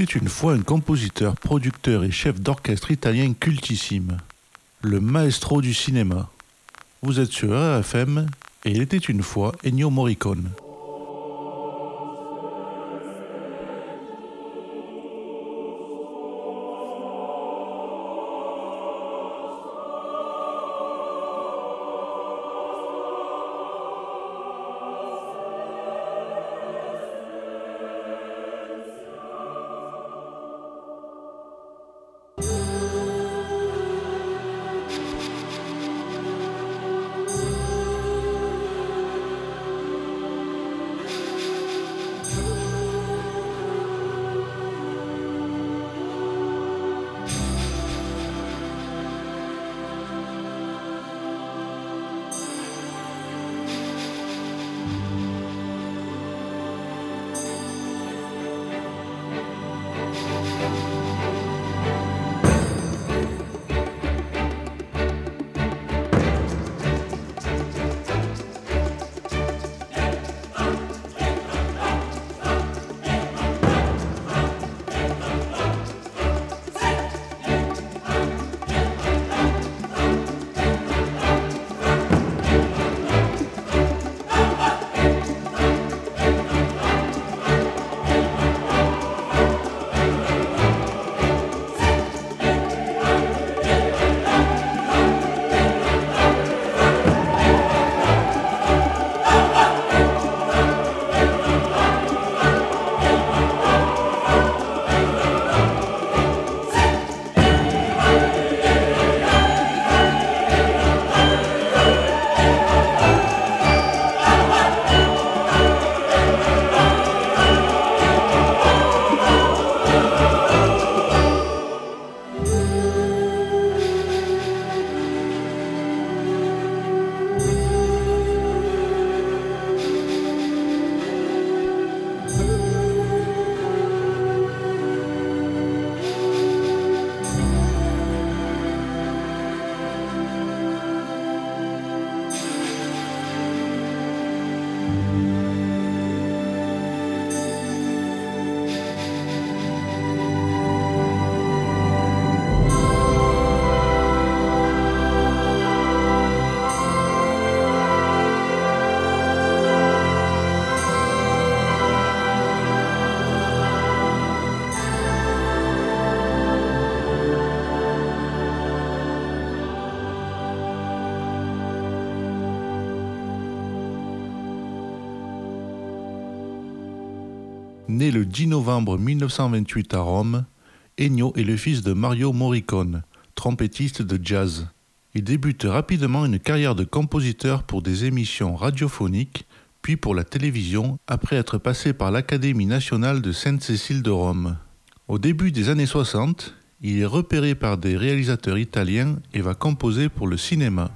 Était une fois un compositeur, producteur et chef d'orchestre italien cultissime, le maestro du cinéma. Vous êtes sur RFM et il était une fois Ennio Morricone. 10 novembre 1928 à Rome, Ennio est le fils de Mario Morricone, trompettiste de jazz. Il débute rapidement une carrière de compositeur pour des émissions radiophoniques, puis pour la télévision, après être passé par l'Académie nationale de Sainte-Cécile de Rome. Au début des années 60, il est repéré par des réalisateurs italiens et va composer pour le cinéma.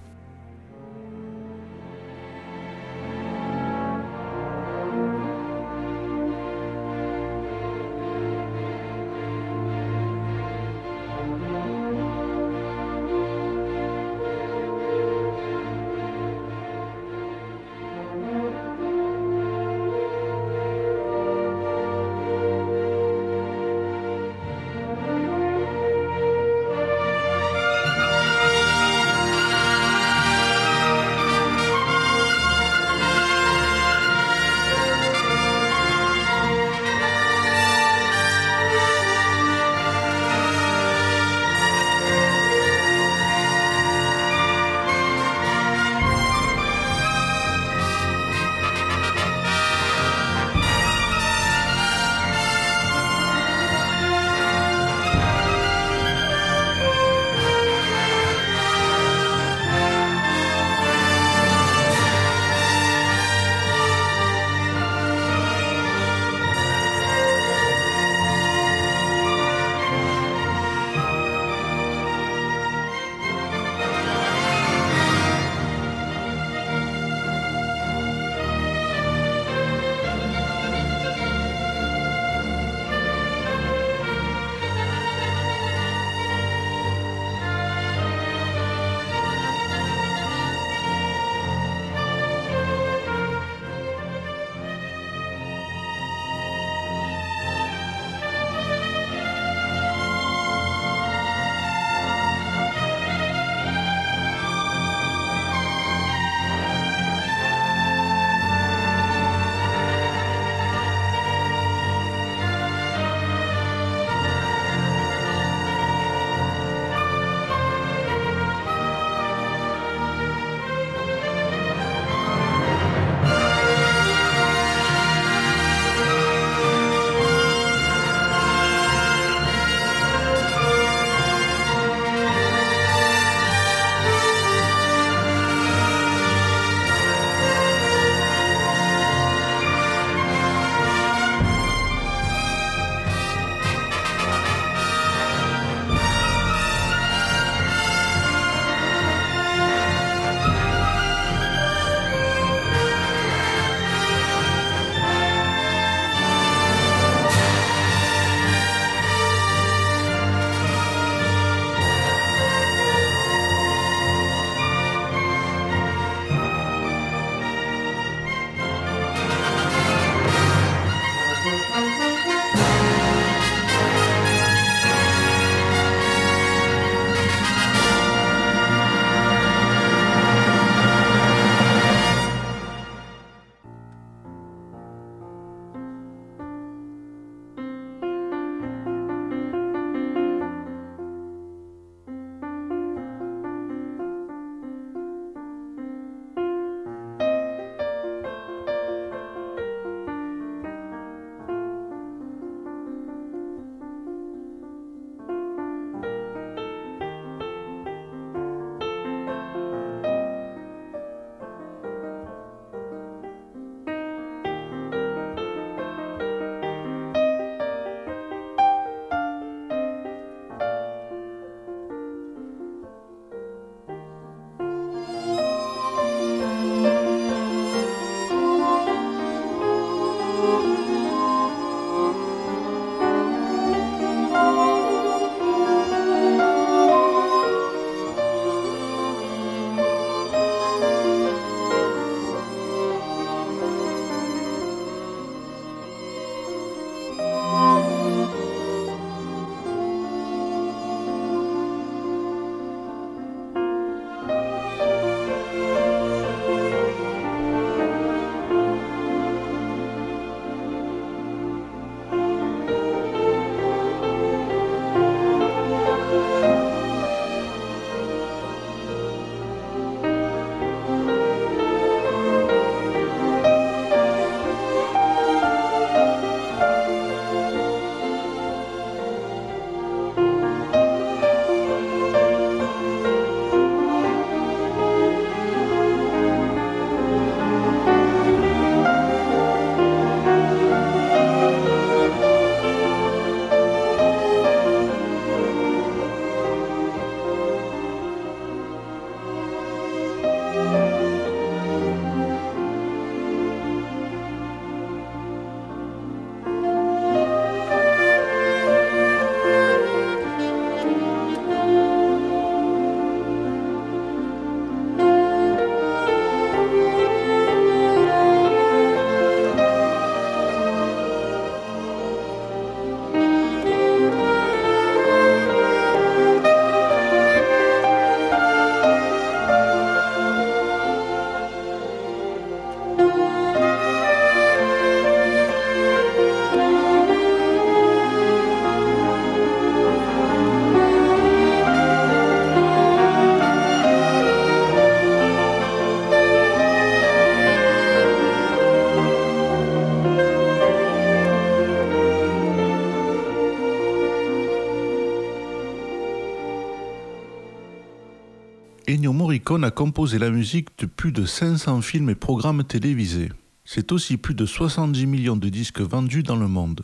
Morricone a composé la musique de plus de 500 films et programmes télévisés. C'est aussi plus de 70 millions de disques vendus dans le monde.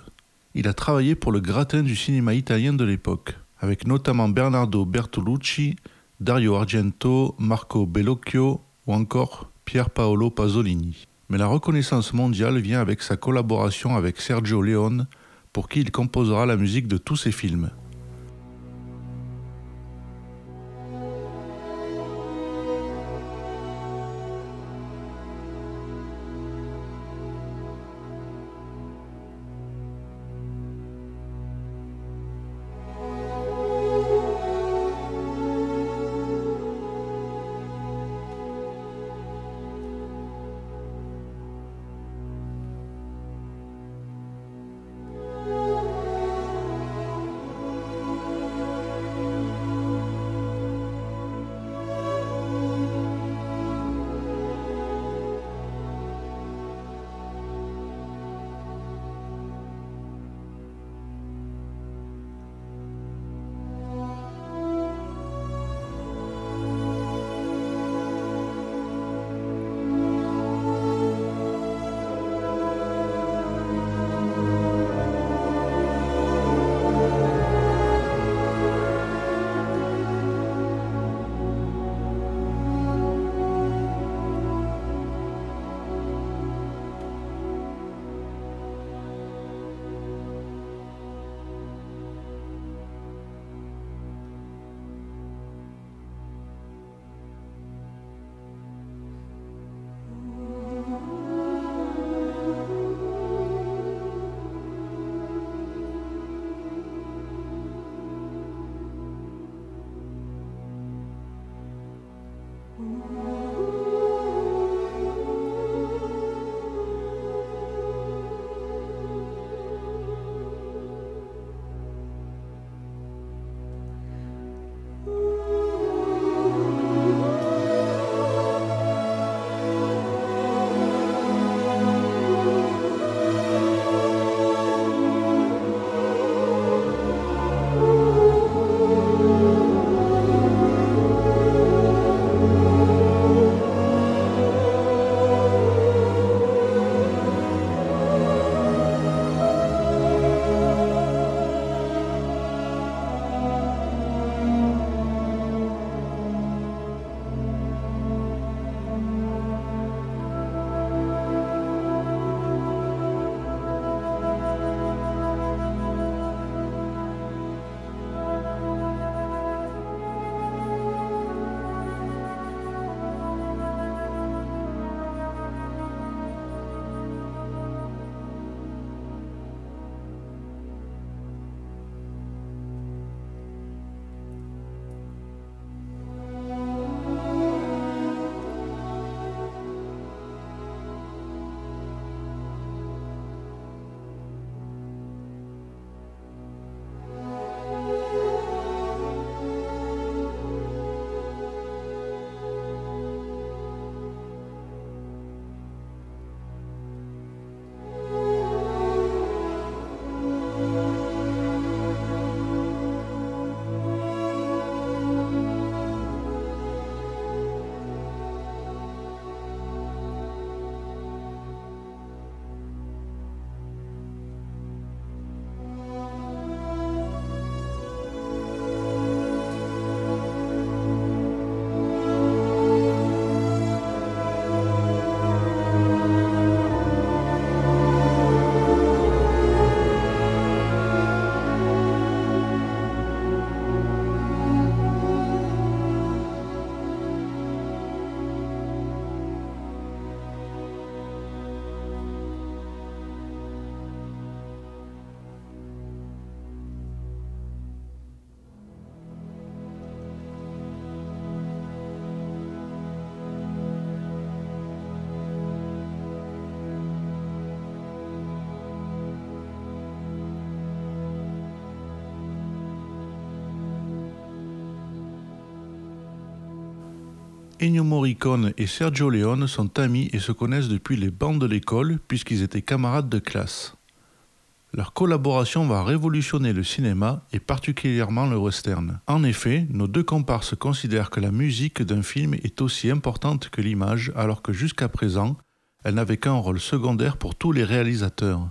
Il a travaillé pour le gratin du cinéma italien de l'époque, avec notamment Bernardo Bertolucci, Dario Argento, Marco Bellocchio ou encore Pier Paolo Pasolini. Mais la reconnaissance mondiale vient avec sa collaboration avec Sergio Leone, pour qui il composera la musique de tous ses films. Ennio Morricone et Sergio Leone sont amis et se connaissent depuis les bancs de l'école puisqu'ils étaient camarades de classe. Leur collaboration va révolutionner le cinéma et particulièrement le western. En effet, nos deux comparses considèrent que la musique d'un film est aussi importante que l'image alors que jusqu'à présent, elle n'avait qu'un rôle secondaire pour tous les réalisateurs.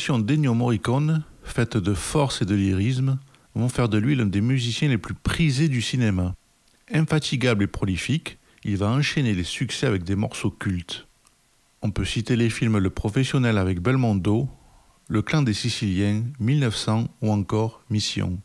Compositions d'Ennio Morricone, faites de force et de lyrisme, vont faire de lui l'un des musiciens les plus prisés du cinéma. Infatigable et prolifique, il va enchaîner les succès avec des morceaux cultes. On peut citer les films Le Professionnel avec Belmondo, Le Clan des Siciliens, 1900 ou encore Mission.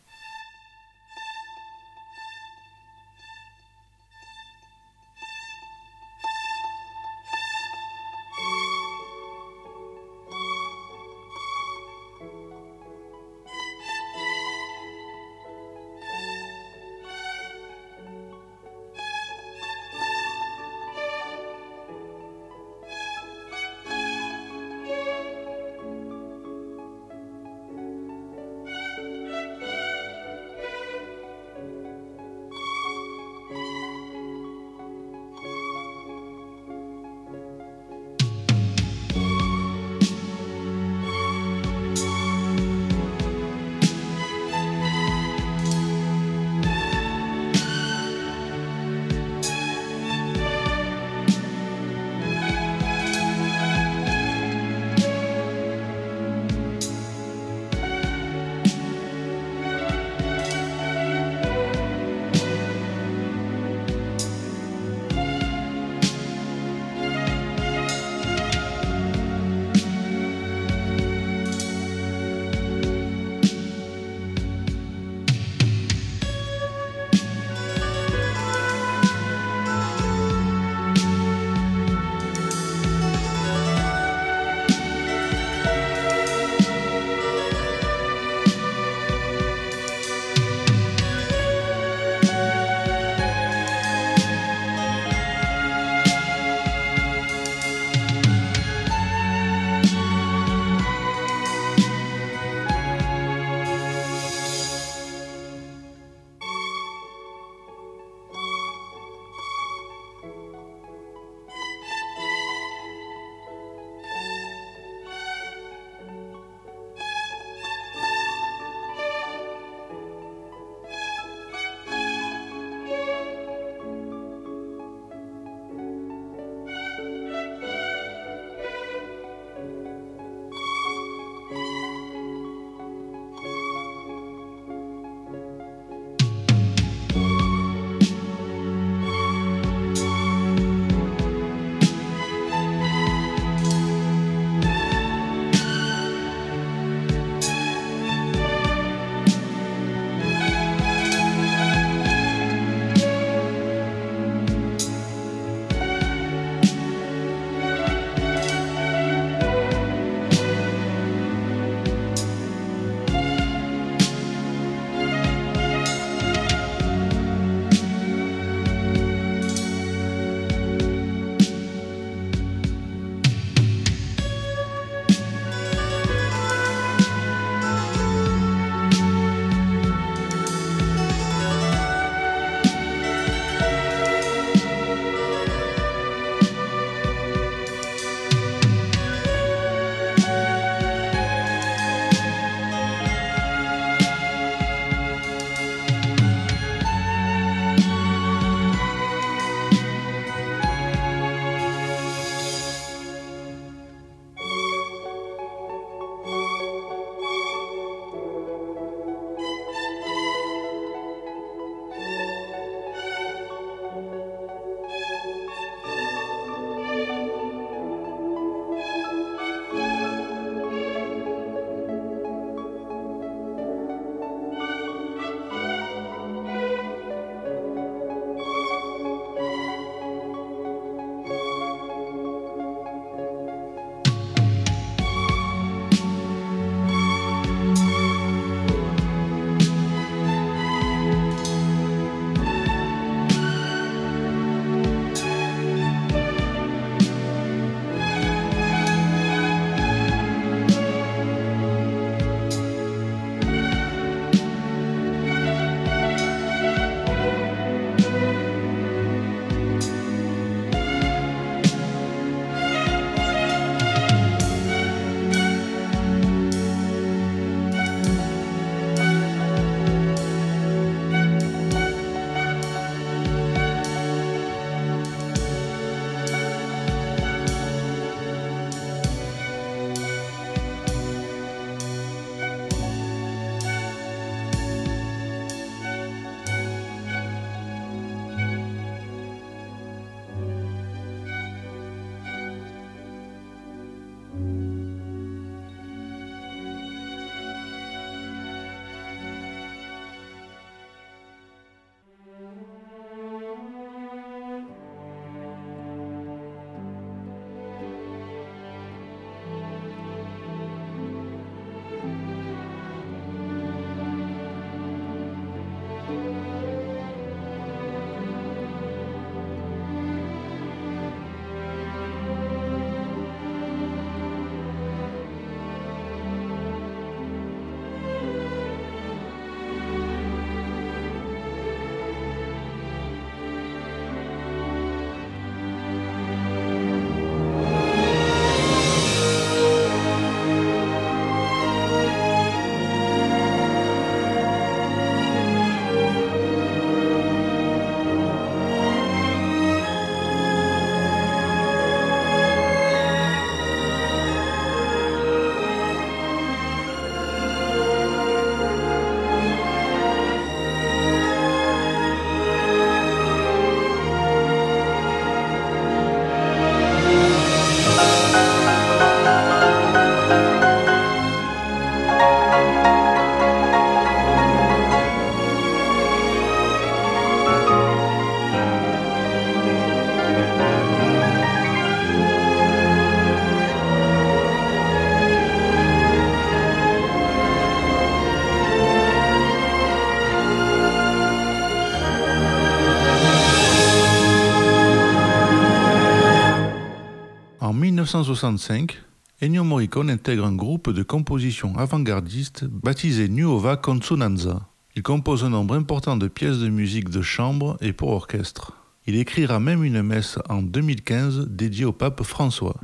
1965, Ennio Morricone intègre un groupe de composition avant-gardiste baptisé Nuova Consonanza. Il compose un nombre important de pièces de musique de chambre et pour orchestre. Il écrira même une messe en 2015 dédiée au pape François.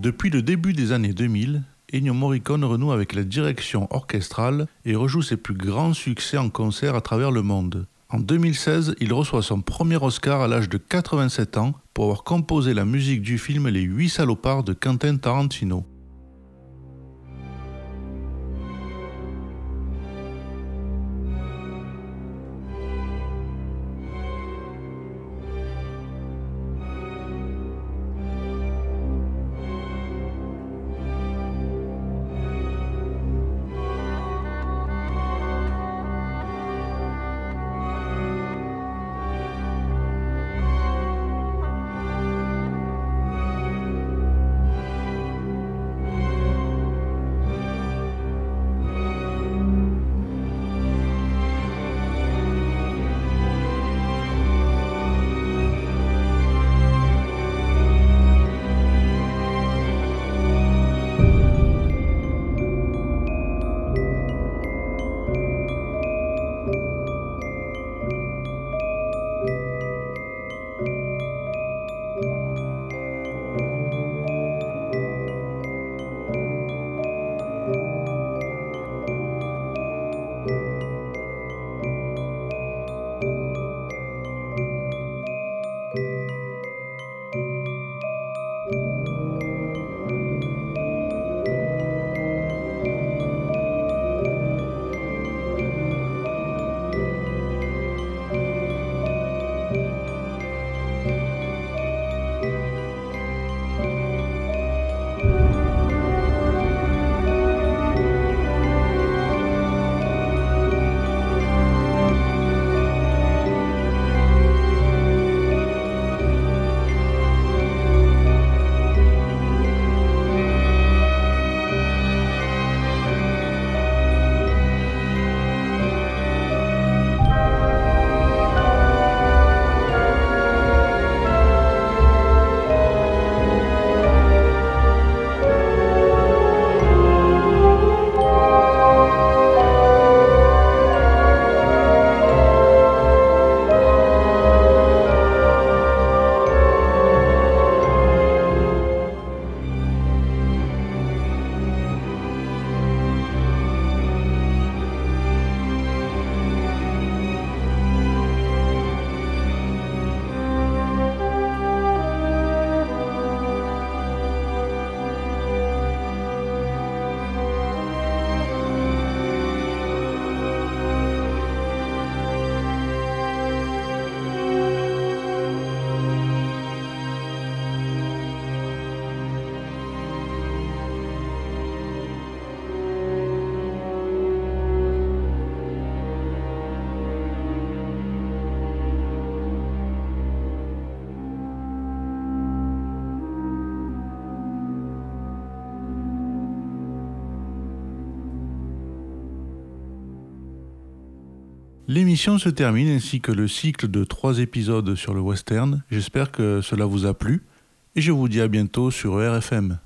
Depuis le début des années 2000, Ennio Morricone renoue avec la direction orchestrale et rejoue ses plus grands succès en concert à travers le monde. En 2016, il reçoit son premier Oscar à l'âge de 87 ans pour avoir composé la musique du film Les Huit Salopards de Quentin Tarantino. L'émission se termine ainsi que le cycle de trois épisodes sur le western. J'espère que cela vous a plu et je vous dis à bientôt sur RFM.